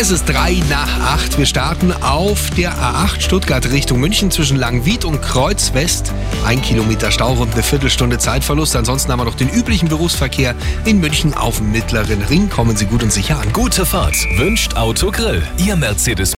Es ist drei nach acht. Wir starten auf der A8 Stuttgart Richtung München zwischen Langwied und Kreuzwest. Ein Kilometer Stau rund eine Viertelstunde Zeitverlust. Ansonsten haben wir noch den üblichen Berufsverkehr in München auf dem Mittleren Ring. Kommen Sie gut und sicher an. Gute Fahrt wünscht Autogrill. Ihr Mercedes